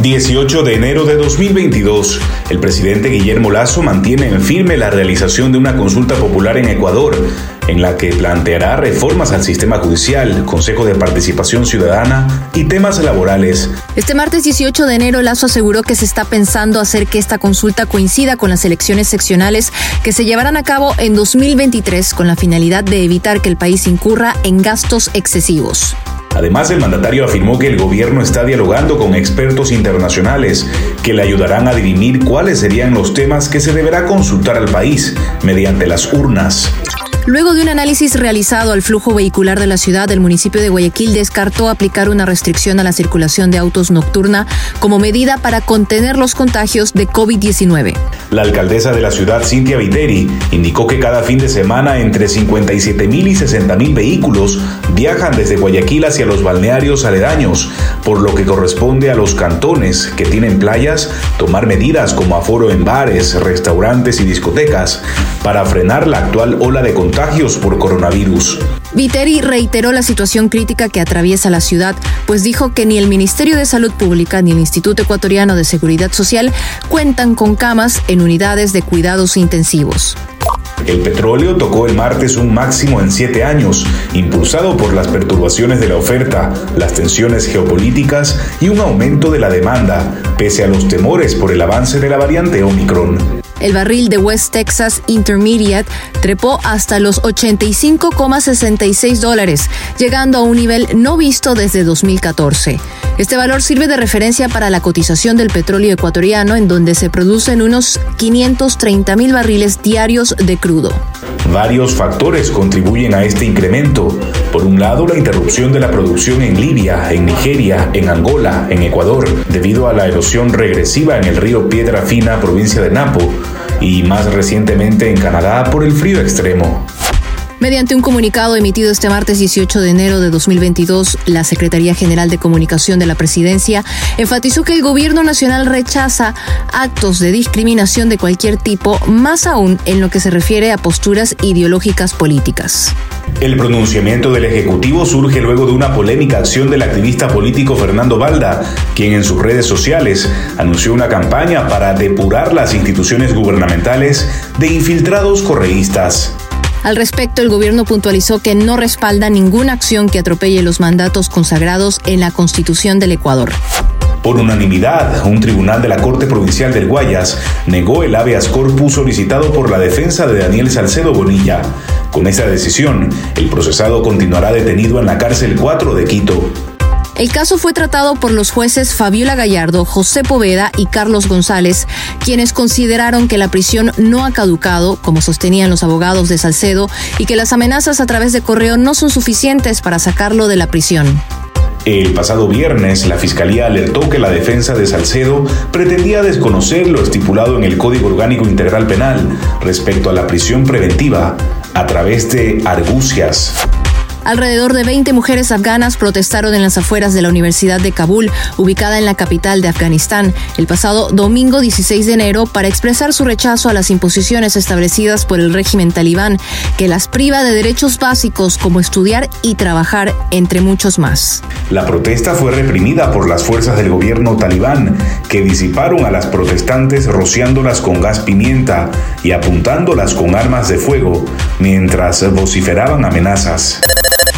18 de enero de 2022. El presidente Guillermo Lazo mantiene en firme la realización de una consulta popular en Ecuador en la que planteará reformas al sistema judicial, Consejo de Participación Ciudadana y temas laborales. Este martes 18 de enero, Lazo aseguró que se está pensando hacer que esta consulta coincida con las elecciones seccionales que se llevarán a cabo en 2023 con la finalidad de evitar que el país incurra en gastos excesivos. Además, el mandatario afirmó que el gobierno está dialogando con expertos internacionales que le ayudarán a dirimir cuáles serían los temas que se deberá consultar al país mediante las urnas. Luego de un análisis realizado al flujo vehicular de la ciudad, el municipio de Guayaquil descartó aplicar una restricción a la circulación de autos nocturna como medida para contener los contagios de COVID-19. La alcaldesa de la ciudad, Cintia Viteri, indicó que cada fin de semana entre 57 mil y 60 mil vehículos viajan desde Guayaquil hacia los balnearios aledaños, por lo que corresponde a los cantones que tienen playas tomar medidas como aforo en bares, restaurantes y discotecas para frenar la actual ola de contagios por coronavirus. Viteri reiteró la situación crítica que atraviesa la ciudad, pues dijo que ni el Ministerio de Salud Pública ni el Instituto Ecuatoriano de Seguridad Social cuentan con camas en unidades de cuidados intensivos. El petróleo tocó el martes un máximo en siete años, impulsado por las perturbaciones de la oferta, las tensiones geopolíticas y un aumento de la demanda, pese a los temores por el avance de la variante Omicron. El barril de West Texas Intermediate trepó hasta los 85,66 dólares, llegando a un nivel no visto desde 2014. Este valor sirve de referencia para la cotización del petróleo ecuatoriano, en donde se producen unos 530 mil barriles diarios de crudo. Varios factores contribuyen a este incremento. Por un lado, la interrupción de la producción en Libia, en Nigeria, en Angola, en Ecuador, debido a la erosión regresiva en el río Piedra Fina, provincia de Napo, y más recientemente en Canadá por el frío extremo. Mediante un comunicado emitido este martes 18 de enero de 2022, la Secretaría General de Comunicación de la Presidencia enfatizó que el Gobierno Nacional rechaza actos de discriminación de cualquier tipo, más aún en lo que se refiere a posturas ideológicas políticas. El pronunciamiento del Ejecutivo surge luego de una polémica acción del activista político Fernando Balda, quien en sus redes sociales anunció una campaña para depurar las instituciones gubernamentales de infiltrados correístas. Al respecto, el gobierno puntualizó que no respalda ninguna acción que atropelle los mandatos consagrados en la Constitución del Ecuador. Por unanimidad, un tribunal de la Corte Provincial del Guayas negó el habeas corpus solicitado por la defensa de Daniel Salcedo Bonilla. Con esa decisión, el procesado continuará detenido en la cárcel 4 de Quito. El caso fue tratado por los jueces Fabiola Gallardo, José Poveda y Carlos González, quienes consideraron que la prisión no ha caducado, como sostenían los abogados de Salcedo, y que las amenazas a través de correo no son suficientes para sacarlo de la prisión. El pasado viernes, la Fiscalía alertó que la defensa de Salcedo pretendía desconocer lo estipulado en el Código Orgánico Integral Penal respecto a la prisión preventiva a través de argucias. Alrededor de 20 mujeres afganas protestaron en las afueras de la Universidad de Kabul, ubicada en la capital de Afganistán, el pasado domingo 16 de enero para expresar su rechazo a las imposiciones establecidas por el régimen talibán, que las priva de derechos básicos como estudiar y trabajar, entre muchos más. La protesta fue reprimida por las fuerzas del gobierno talibán, que disiparon a las protestantes rociándolas con gas pimienta y apuntándolas con armas de fuego, mientras vociferaban amenazas.